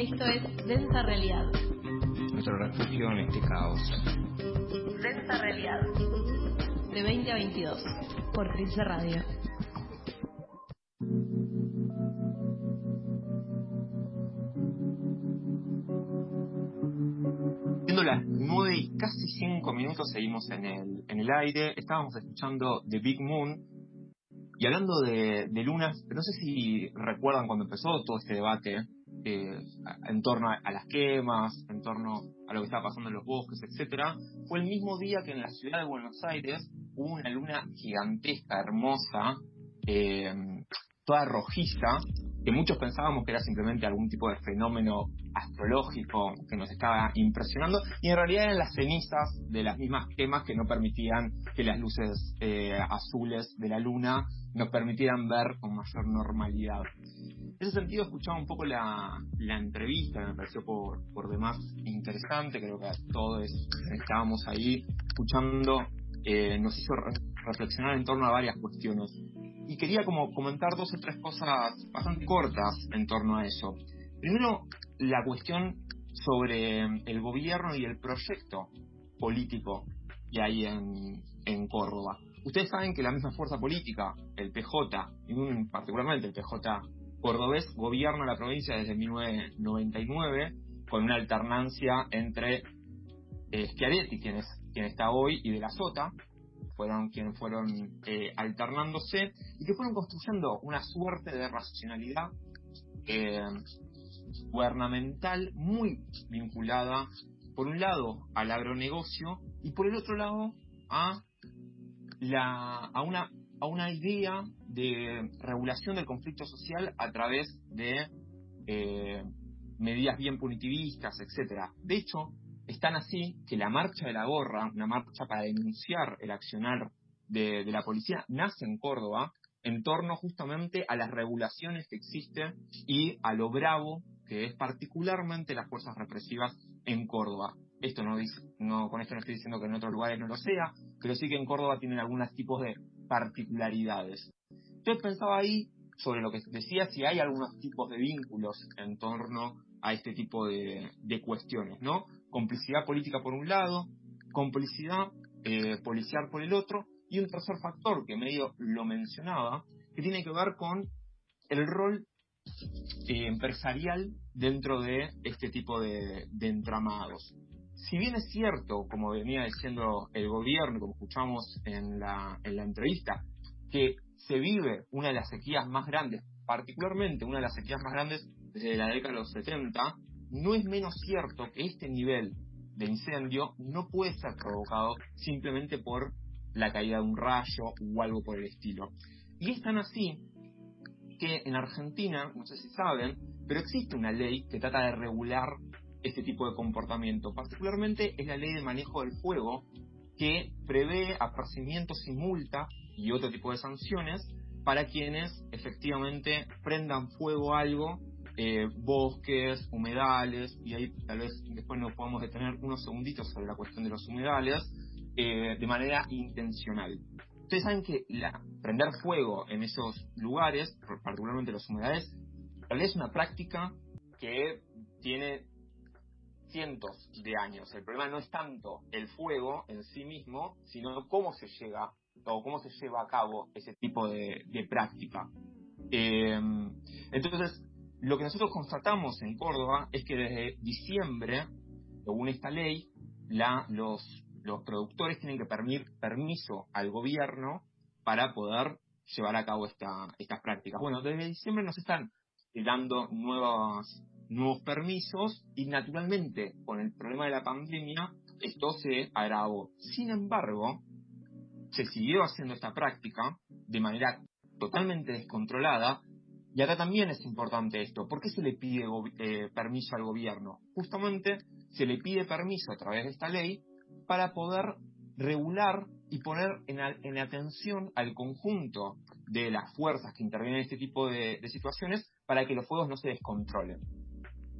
Esto es Densa Realidad. Nuestro refugio en este caos. Densa Realidad. De 20 a 22. Por Trince Radio. Siendo las 9 y casi 5 minutos seguimos en el, en el aire. Estábamos escuchando The Big Moon. Y hablando de, de lunas, no sé si recuerdan cuando empezó todo este debate eh, en torno a, las quemas, en torno a lo que estaba pasando en los bosques, etcétera, fue el mismo día que en la ciudad de Buenos Aires hubo una luna gigantesca, hermosa, eh, toda rojiza, que muchos pensábamos que era simplemente algún tipo de fenómeno astrológico que nos estaba impresionando, y en realidad eran las cenizas de las mismas quemas que no permitían que las luces eh, azules de la luna nos permitieran ver con mayor normalidad. En ese sentido, escuchaba un poco la, entrevista, me pareció por, demás interesante, creo que todos estábamos ahí escuchando, eh, nos hizo reflexionar en torno a varias cuestiones. Y quería como comentar dos o tres cosas bastante cortas en torno a eso. Primero, la cuestión sobre el gobierno y el proyecto político que hay en, en Córdoba. Ustedes saben que la misma fuerza política, el PJ, y particularmente el PJ cordobés, gobierna la provincia desde 1999 con una alternancia entre eh, Schiaretti, quien, es, quien está hoy, y de la Sota, fueron quienes fueron eh, alternándose y que fueron construyendo una suerte de racionalidad eh, gubernamental muy vinculada, por un lado, al agronegocio y por el otro lado, a la, a una a una idea de regulación del conflicto social a través de eh, medidas bien punitivistas, etcétera. De hecho, es tan así que la marcha de la gorra, una marcha para denunciar el accionar de, de la policía, nace en Córdoba en torno justamente a las regulaciones que existen y a lo bravo que es particularmente las fuerzas represivas en Córdoba. Esto no, no, con esto no estoy diciendo que en otros lugares no lo sea, pero sí que en Córdoba tienen algunos tipos de particularidades. Yo pensaba ahí sobre lo que decía si hay algunos tipos de vínculos en torno a este tipo de, cuestiones, ¿no? Complicidad política por un lado, complicidad eh, policial por el otro, y un tercer factor que medio lo mencionaba, que tiene que ver con el rol eh, empresarial dentro de este tipo de entramados si bien es cierto, como venía diciendo el gobierno, como escuchamos en la, en la entrevista, que se vive una de las sequías más grandes, particularmente una de las sequías más grandes desde la década de los 70, no es menos cierto que este nivel de incendio no puede ser provocado simplemente por la caída de un rayo o algo por el estilo. Y es tan así que en Argentina, no sé si saben, pero existe una ley que trata de regular este tipo de comportamiento. Particularmente es la ley de manejo del fuego que prevé apercibimientos y multa y otro tipo de sanciones para quienes efectivamente prendan fuego a algo, eh, bosques, humedales, y ahí tal vez después nos podamos detener unos segunditos sobre la cuestión de los humedales, eh, de manera intencional. Ustedes saben que prender fuego en esos lugares, particularmente los humedales, tal vez es una práctica que tiene cientos de años. El problema no es tanto el fuego en sí mismo, sino cómo se llega o cómo se lleva a cabo ese tipo de, práctica. Em, entonces, lo que nosotros constatamos en Córdoba es que desde diciembre, según esta ley, los, productores tienen que pedir permiso al gobierno para poder llevar a cabo esta, estas prácticas. Bueno, desde diciembre nos están dando nuevas nuevos permisos y naturalmente con el problema de la pandemia esto se agravó. Sin embargo, se siguió haciendo esta práctica de manera totalmente descontrolada y acá también es importante esto. ¿Por qué se le pide eh, permiso al gobierno? Justamente se le pide permiso a través de esta ley para poder regular y poner en, atención al conjunto de las fuerzas que intervienen en este tipo de situaciones para que los fuegos no se descontrolen.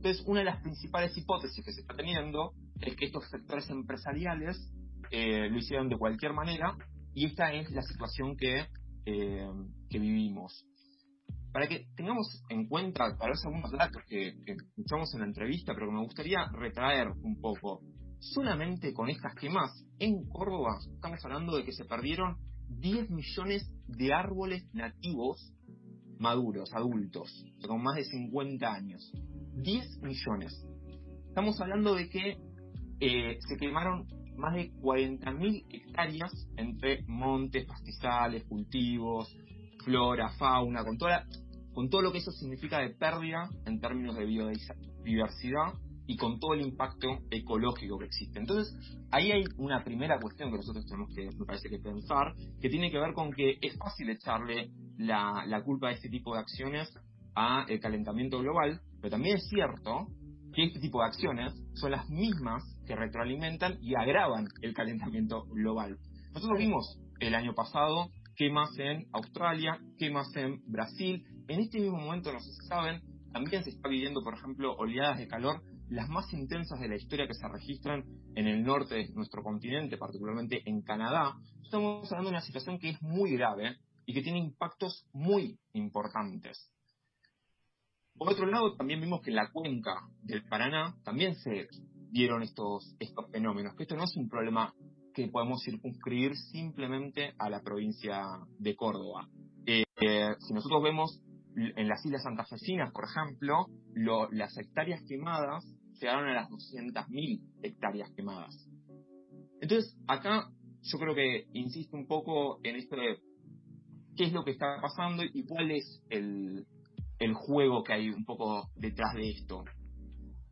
Entonces, una de las principales hipótesis que se está teniendo es que estos sectores empresariales eh, lo hicieron de cualquier manera y esta es la situación que, eh, vivimos. para que tengamos en cuenta tal vez algunos datos que, que escuchamos en la entrevista, pero que me gustaría retraer un poco. Solamente con estas quemas, en Córdoba estamos hablando de que se perdieron 10 millones de árboles nativos maduros, adultos, con más de 50 años. 10 millones. Estamos hablando de que eh, se quemaron más de 40.000 hectáreas entre montes, pastizales, cultivos, flora, fauna, con, toda con todo lo que eso significa de pérdida en términos de biodiversidad y con todo el impacto ecológico que existe. Entonces, ahí hay una primera cuestión que nosotros tenemos que, me parece que pensar, que tiene que ver con que es fácil echarle la, la culpa de este tipo de acciones a el calentamiento global, pero también es cierto que este tipo de acciones son las mismas que retroalimentan y agravan el calentamiento global. Nosotros vimos el año pasado quemas en Australia, quemas en Brasil. En este mismo momento, no sé si saben, también se está viviendo, por ejemplo, oleadas de calor las más intensas de la historia que se registran en el norte de nuestro continente, particularmente en Canadá. Estamos hablando de una situación que es muy grave y que tiene impactos muy importantes. Por otro lado, también vimos que en la cuenca del Paraná también se dieron estos, estos fenómenos, que esto no es un problema que podemos circunscribir simplemente a la provincia de Córdoba. Eh, si nosotros vemos en las islas santafesinas, por ejemplo, las hectáreas quemadas llegaron a las 200.000 hectáreas quemadas. Entonces, acá yo creo que insisto un poco en esto de qué es lo que está pasando y cuál es el, el juego que hay un poco detrás de esto.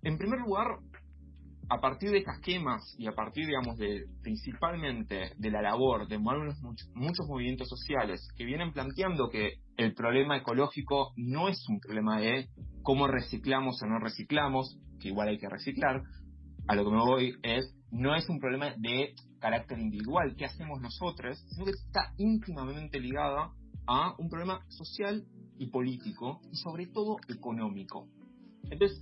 En primer lugar, a partir de estas quemas y a partir, digamos, de principalmente de la labor de muchos, muchos movimientos sociales que vienen planteando que el problema ecológico no es un problema de cómo reciclamos o no reciclamos, que igual hay que reciclar, a lo que me voy es, no es un problema de carácter individual, qué hacemos nosotros, sino que está íntimamente ligada a un problema social y político y sobre todo económico. Entonces,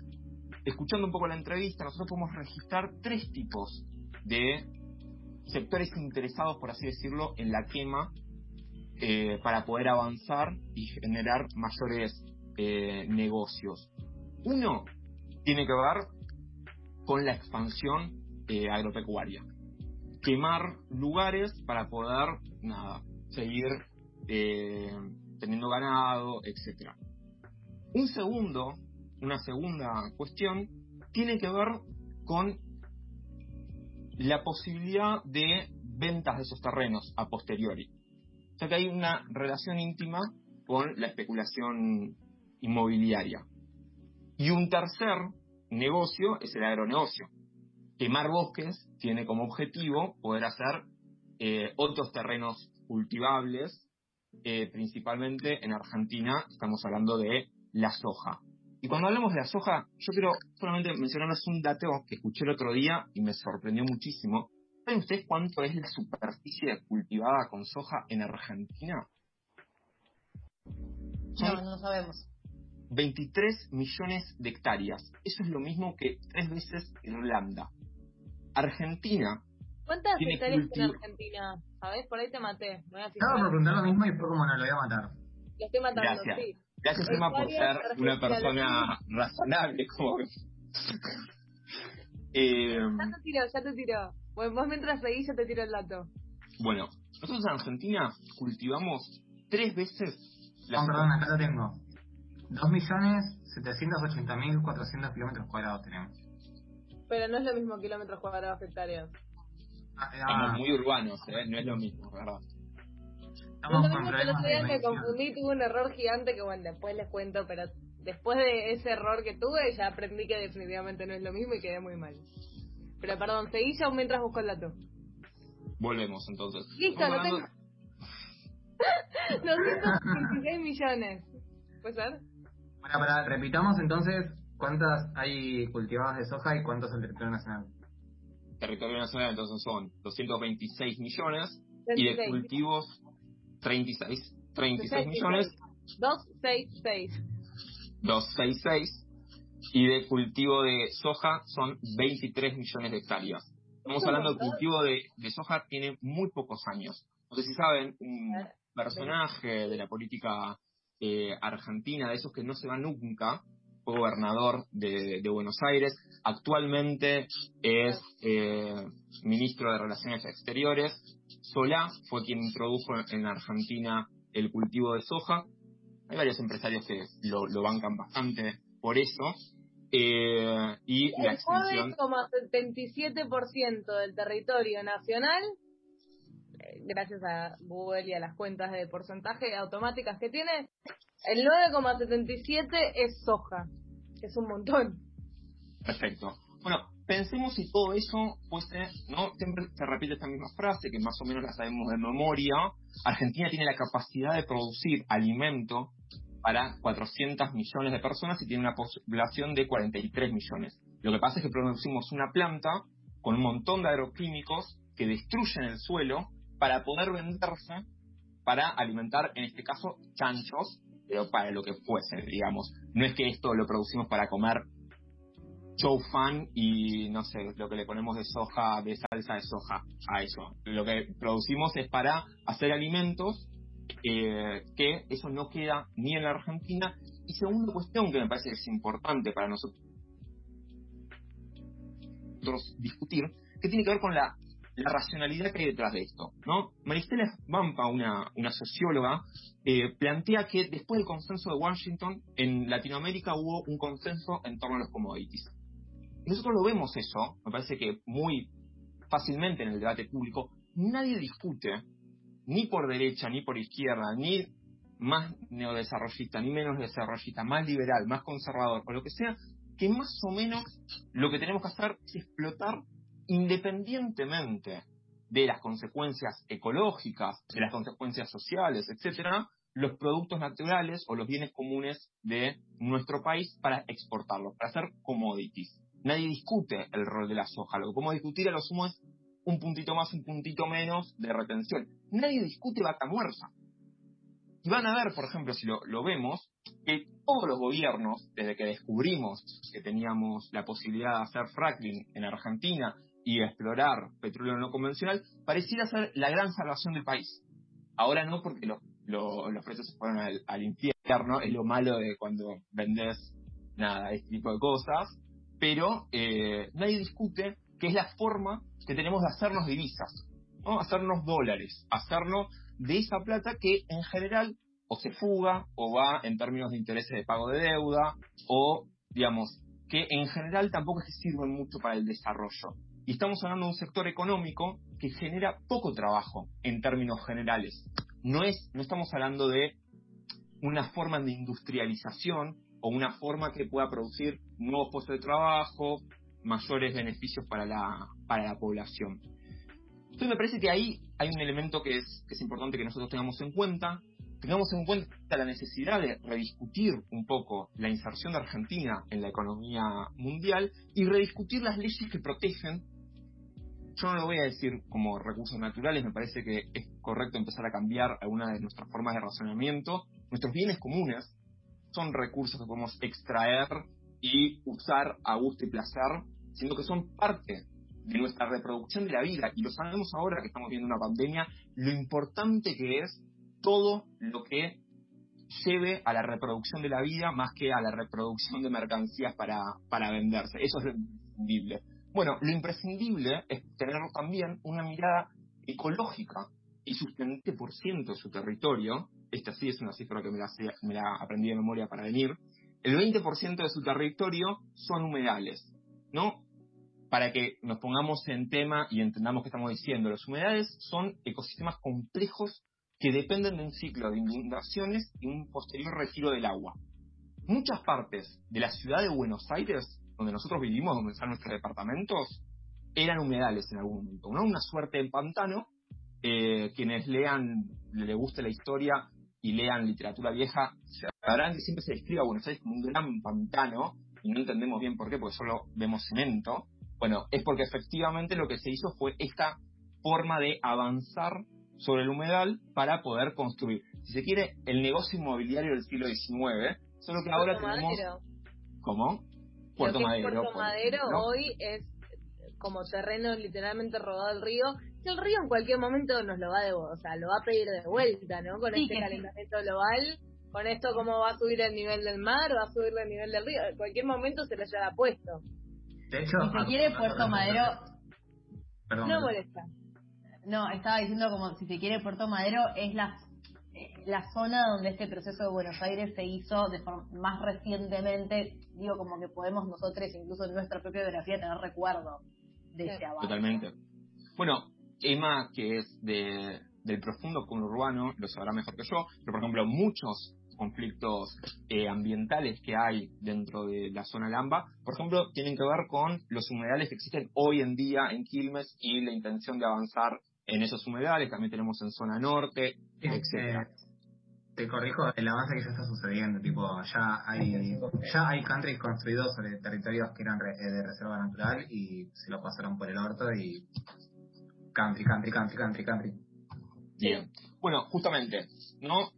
escuchando un poco la entrevista, nosotros podemos registrar tres tipos de sectores interesados, por así decirlo, en la quema eh, para poder avanzar y generar mayores eh, negocios. Uno tiene que ver con la expansión eh, agropecuaria. Quemar lugares para poder, nada, seguir teniendo ganado, etc. Un segundo, una segunda cuestión, tiene que ver con la posibilidad de ventas de esos terrenos a posteriori. O sea que hay una relación íntima con la especulación inmobiliaria. Y un tercer negocio es el agronegocio. Quemar bosques tiene como objetivo poder hacer eh, otros terrenos cultivables, eh, principalmente en Argentina estamos hablando de la soja. Y cuando hablamos de la soja, yo quiero solamente mencionarles un dato que escuché el otro día y me sorprendió muchísimo. ¿Saben ustedes cuánto es la superficie cultivada con soja en Argentina? No, no sabemos. 23 millones de hectáreas. Eso es lo mismo que tres veces Irlanda. Argentina. ¿Cuántas hectáreas tiene Argentina? ¿Sabes? Por ahí te maté. Estaba por preguntar lo mismo y fue como no lo voy a matar. Lo estoy matando, Gracias. sí. Gracias, Emma, por ser una persona razonable como eh, ya te tiro, ya te tiro. Bueno, vos mientras seguís, ya te tiro el dato. Bueno, nosotros en Argentina cultivamos tres veces la. Oh, perdón, acá lo tengo. 2.780.400 kilómetros cuadrados tenemos. Pero no es lo mismo kilómetros cuadrados hectáreas. Ah, Estamos muy urbanos, ¿eh? no es lo mismo, ¿verdad? No es lo mismo que el otro día me confundí, tuve un error gigante que bueno, después les cuento, pero después de ese error que tuve ya aprendí que definitivamente no es lo mismo y quedé muy mal. Pero perdón, seguí ya mientras busco el dato. Volvemos entonces. Listo, lo tengo. 226 millones. ¿Puede ser? Bueno, para, repitamos entonces, ¿cuántas hay cultivadas de soja y cuántos en el territorio nacional? Territorio nacional entonces son 226 millones y de cultivos 36, 36 millones. 266. 266 y de cultivo de soja son 23 millones de hectáreas. Estamos hablando de cultivo de, de soja tiene muy pocos años. No sé si saben, un personaje de la política eh, Argentina, de esos que no se van nunca, gobernador de, Buenos Aires, actualmente es eh, ministro de Relaciones Exteriores. Solá fue quien introdujo en Argentina el cultivo de soja. Hay varios empresarios que lo, bancan bastante por eso. Eh, y el la extensión... 9,77% del territorio nacional, eh, gracias a Google y a las cuentas de porcentaje automáticas que tiene, el 9,77 es soja, es un montón. Perfecto. Bueno, pensemos si todo eso fuese, ¿no? Siempre se repite esta misma frase, que más o menos la sabemos de memoria. Argentina tiene la capacidad de producir alimento para 400 millones de personas y tiene una población de 43 millones. Lo que pasa es que producimos una planta con un montón de agroquímicos que destruyen el suelo para poder venderse para alimentar, en este caso, chanchos pero para lo que fuese, digamos. No es que esto lo producimos para comer chow fan y no sé, lo que le ponemos de soja, de salsa de soja a eso. Lo que producimos es para hacer alimentos eh, que eso no queda ni en la Argentina. Y segunda cuestión que me parece que es importante para nosotros discutir, que tiene que ver con la la racionalidad que hay detrás de esto. ¿no? Maristela Vampa, una, una socióloga, eh, plantea que después del consenso de Washington, en Latinoamérica hubo un consenso en torno a los commodities. Nosotros lo vemos eso, me parece que muy fácilmente en el debate público, nadie discute, ni por derecha, ni por izquierda, ni más neodesarrollista, ni menos desarrollista, más liberal, más conservador, o lo que sea, que más o menos lo que tenemos que hacer es explotar independientemente de las consecuencias ecológicas, de las consecuencias sociales, etcétera, los productos naturales o los bienes comunes de nuestro país para exportarlos, para hacer commodities. Nadie discute el rol de la soja. Lo que podemos discutir a lo sumo es un puntito más, un puntito menos de retención. Nadie discute vaca muerta. Y van a ver, por ejemplo, si lo, lo vemos, que todos los gobiernos, desde que descubrimos que teníamos la posibilidad de hacer fracking en Argentina y explorar petróleo no convencional, pareciera ser la gran salvación del país. Ahora no, porque los precios se fueron al, infierno, es lo malo de cuando vendes nada, este tipo de cosas, pero eh, nadie discute que es la forma que tenemos de hacernos divisas, ¿no? hacernos dólares, hacernos de esa plata que en general o se fuga o va en términos de intereses de pago de deuda o, digamos, que en general tampoco es que sirven mucho para el desarrollo. Y estamos hablando de un sector económico que genera poco trabajo en términos generales. No, es, no estamos hablando de una forma de industrialización o una forma que pueda producir nuevos puestos de trabajo, mayores beneficios para la, para la población. Entonces me parece que ahí hay un elemento que es, que es importante que nosotros tengamos en cuenta, tengamos en cuenta la necesidad de rediscutir un poco la inserción de Argentina en la economía mundial y rediscutir las leyes que protegen yo no lo voy a decir como recursos naturales, me parece que es correcto empezar a cambiar algunas de nuestras formas de razonamiento. Nuestros bienes comunes son recursos que podemos extraer y usar a gusto y placer, siendo que son parte de nuestra reproducción de la vida. Y lo sabemos ahora que estamos viendo una pandemia, lo importante que es todo lo que lleve a la reproducción de la vida más que a la reproducción de mercancías para, para venderse. Eso es imprescindible. Bueno, lo imprescindible es tener también una mirada ecológica y su 20% de su territorio, esta sí es una cifra que me la, me la aprendí de memoria para venir, el 20% de su territorio son humedales, ¿no? Para que nos pongamos en tema y entendamos qué estamos diciendo, los humedales son ecosistemas complejos que dependen de un ciclo de inundaciones y un posterior retiro del agua. Muchas partes de la ciudad de Buenos Aires donde nosotros vivimos, donde están nuestros departamentos, eran humedales en algún momento, ¿no? Una suerte de pantano. Eh, quienes lean, le guste la historia y lean literatura vieja, sabrán que siempre se describe a Buenos Aires como un gran pantano, y no entendemos bien por qué, porque solo vemos cemento. Bueno, es porque efectivamente lo que se hizo fue esta forma de avanzar sobre el humedal para poder construir, si se quiere, el negocio inmobiliario del siglo XIX, solo que ahora tenemos... ¿Cómo? Puerto Madero. Puerto Madero hoy es como terreno literalmente rodado al río, que el río en cualquier momento nos lo va a o sea, lo va a pedir de vuelta, ¿no? Con este calentamiento global, con esto cómo va a subir el nivel del mar va a subir el nivel del río. En cualquier momento se les haya puesto. De hecho, si se quiere Puerto Madero... no molesta. No, estaba diciendo como si se quiere Puerto Madero es la la zona donde este proceso de Buenos Aires se hizo de forma, más recientemente, digo como que podemos nosotros incluso en nuestra propia biografía tener recuerdo de ese avance. Totalmente. Bueno, Emma, que es de, del profundo urbano, lo sabrá mejor que yo, pero por ejemplo muchos conflictos eh, ambientales que hay dentro de la zona Lamba, por ejemplo, tienen que ver con los humedales que existen hoy en día en Quilmes y la intención de avanzar en esos humedales, también tenemos en zona norte, etcétera. Te corrijo, el avance que ya está sucediendo, tipo, ya hay ya hay countries construidos sobre territorios que eran eh, de reserva natural y se lo pasaron por el orto y country, country, country, country, country. Bien. Bueno, justamente, ¿no?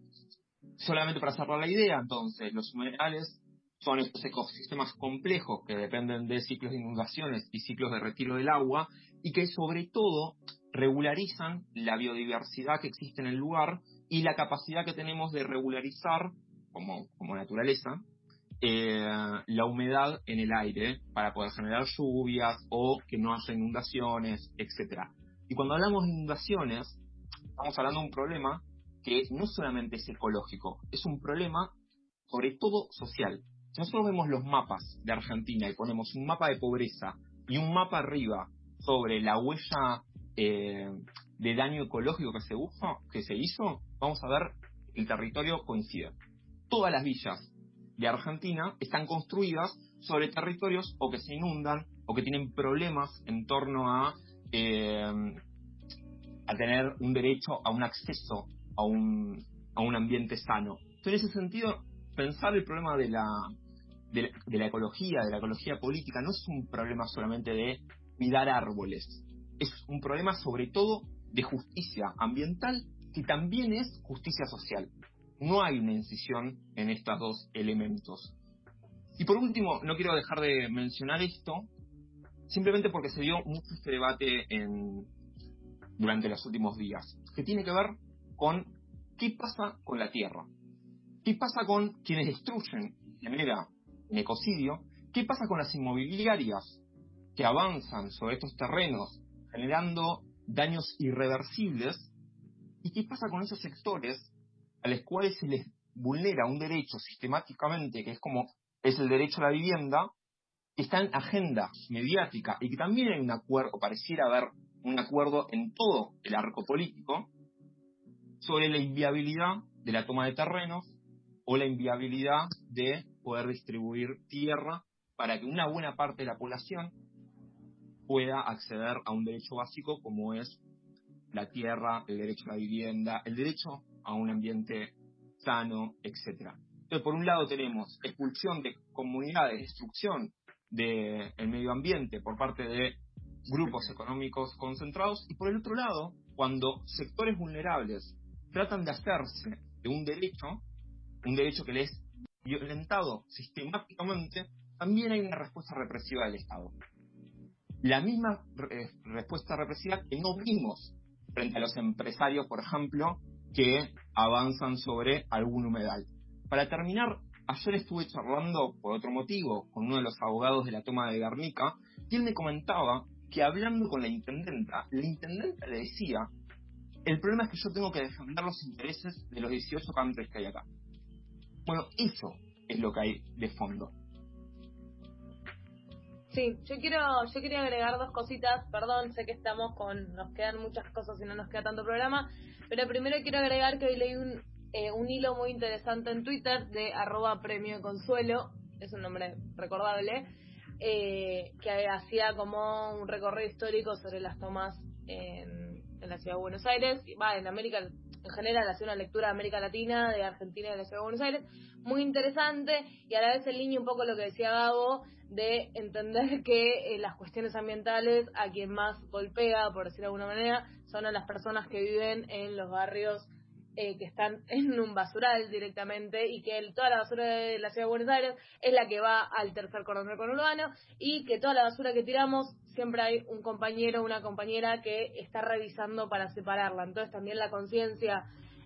Solamente para cerrar la idea, entonces, los humedales son estos ecosistemas complejos que dependen de ciclos de inundaciones y ciclos de retiro del agua y que sobre todo regularizan la biodiversidad que existe en el lugar y la capacidad que tenemos de regularizar, como, como naturaleza, eh, la humedad en el aire para poder generar lluvias o que no haya inundaciones, etc. Y cuando hablamos de inundaciones, estamos hablando de un problema que no solamente es ecológico, es un problema sobre todo social. Si nosotros vemos los mapas de Argentina y ponemos un mapa de pobreza y un mapa arriba sobre la huella eh, de daño ecológico que se, que se hizo, vamos a ver el territorio coincide. Todas las villas de Argentina están construidas sobre territorios o que se inundan o que tienen problemas en torno a, eh, a tener un derecho a un acceso a un, a un ambiente sano. Entonces, en ese sentido, pensar el problema de la, de la ecología, de la ecología política, no es un problema solamente de cuidar árboles, es un problema sobre todo de justicia ambiental que también es justicia social. No hay una incisión en estos dos elementos. Y por último, no quiero dejar de mencionar esto, simplemente porque se dio mucho este debate en, durante los últimos días, que tiene que ver con qué pasa con la tierra, qué pasa con quienes destruyen de manera en ecocidio, qué pasa con las inmobiliarias que avanzan sobre estos terrenos generando daños irreversibles. ¿Y qué pasa con esos sectores a los cuales se les vulnera un derecho sistemáticamente, que es como es el derecho a la vivienda, que está en agenda mediática y que también hay un acuerdo, pareciera haber un acuerdo en todo el arco político, sobre la inviabilidad de la toma de terrenos o la inviabilidad de poder distribuir tierra para que una buena parte de la población pueda acceder a un derecho básico como es la tierra, el derecho a la vivienda, el derecho a un ambiente sano, etc. Entonces, por un lado tenemos expulsión de comunidades, destrucción del medio ambiente por parte de grupos económicos concentrados, y por el otro lado, cuando sectores vulnerables tratan de hacerse de un derecho, un derecho que les es violentado sistemáticamente, también hay una respuesta represiva del Estado la misma eh, respuesta represiva que no vimos frente a los empresarios, por ejemplo, que avanzan sobre algún humedal. Para terminar, ayer estuve charlando por otro motivo con uno de los abogados de la toma de Guernica y él me comentaba que hablando con la intendenta, la intendenta le decía, el problema es que yo tengo que defender los intereses de los 18 countries que hay acá. Bueno, eso es lo que hay de fondo. Sí, yo quiero, yo quería agregar dos cositas, perdón, sé que estamos con, nos quedan muchas cosas y no nos queda tanto programa, pero primero quiero agregar que hoy leí un, eh, un hilo muy interesante en Twitter de arroba premio consuelo, es un nombre recordable, eh, que hacía como un recorrido histórico sobre las tomas en, en la ciudad de Buenos Aires, va, en América, en general hacía una lectura de América Latina, de Argentina y de la ciudad de Buenos Aires, muy interesante, y a la vez el niño un poco lo que decía Gabo, de entender que eh, las cuestiones ambientales a quien más golpea, por decir de alguna manera, son a las personas que viven en los barrios eh, que están en un basural directamente y que toda la basura de la ciudad de Buenos Aires es la que va al tercer cordón urbano y que toda la basura que tiramos siempre hay un compañero o una compañera que está revisando para separarla. Entonces también la conciencia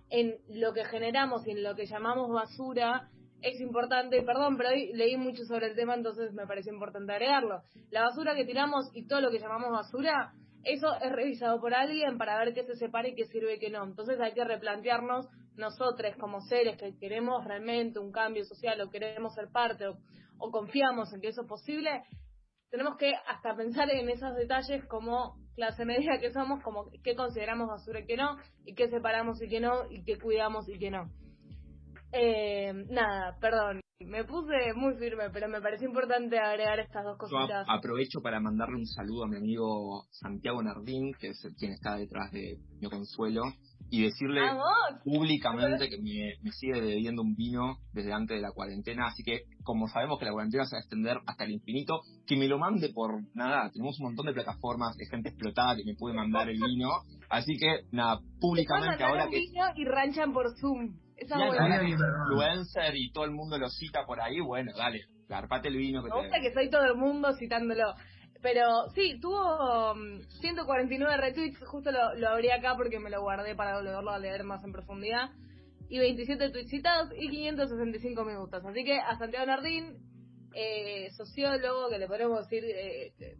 en lo que generamos y en lo que llamamos basura es importante, perdón, pero hoy leí mucho sobre el tema, entonces me pareció importante agregarlo. La basura que tiramos y todo lo que llamamos basura, eso es revisado por alguien para ver qué se separa y qué sirve y qué no. Entonces hay que replantearnos nosotros como seres que queremos realmente un cambio social o queremos ser parte o, o confiamos en que eso es posible, tenemos que hasta pensar en esos detalles como clase media que somos, como qué consideramos basura y qué no, y qué separamos y qué no, y qué cuidamos y qué no. Eh, nada, perdón, me puse muy firme, pero me pareció importante agregar estas dos cositas. Yo aprovecho para mandarle un saludo a mi amigo Santiago Nardín, que es quien está detrás de Mi Consuelo, y decirle públicamente que me, sigue debiendo un vino desde antes de la cuarentena, así que como sabemos que la cuarentena se va a extender hasta el infinito, que me lo mande por nada, tenemos un montón de plataformas de gente explotada que me puede mandar el vino, así que nada, públicamente ahora que... Vino y ranchan por Zoom. Esa y influencer y todo el mundo lo cita por ahí, bueno, dale, carpate el vino que Me gusta que soy todo el mundo citándolo. Pero sí, tuvo 149 um, retweets, justo lo, lo abrí acá porque me lo guardé para volverlo a leer más en profundidad. Y 27 tweets citados y 565 me gustas. Así que a Santiago Nardín, eh, sociólogo, que le podemos decir, eh, eh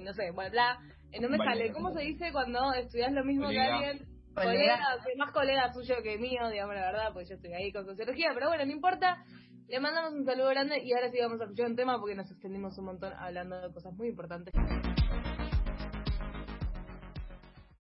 no sé, bueno, bla, eh, no me sale. ¿Cómo se dice cuando estudias lo mismo que alguien? Colega, más colega suyo que mío, digamos la verdad, pues yo estoy ahí con sociología, pero bueno, no importa. Le mandamos un saludo grande y ahora sí vamos a escuchar un tema porque nos extendimos un montón hablando de cosas muy importantes.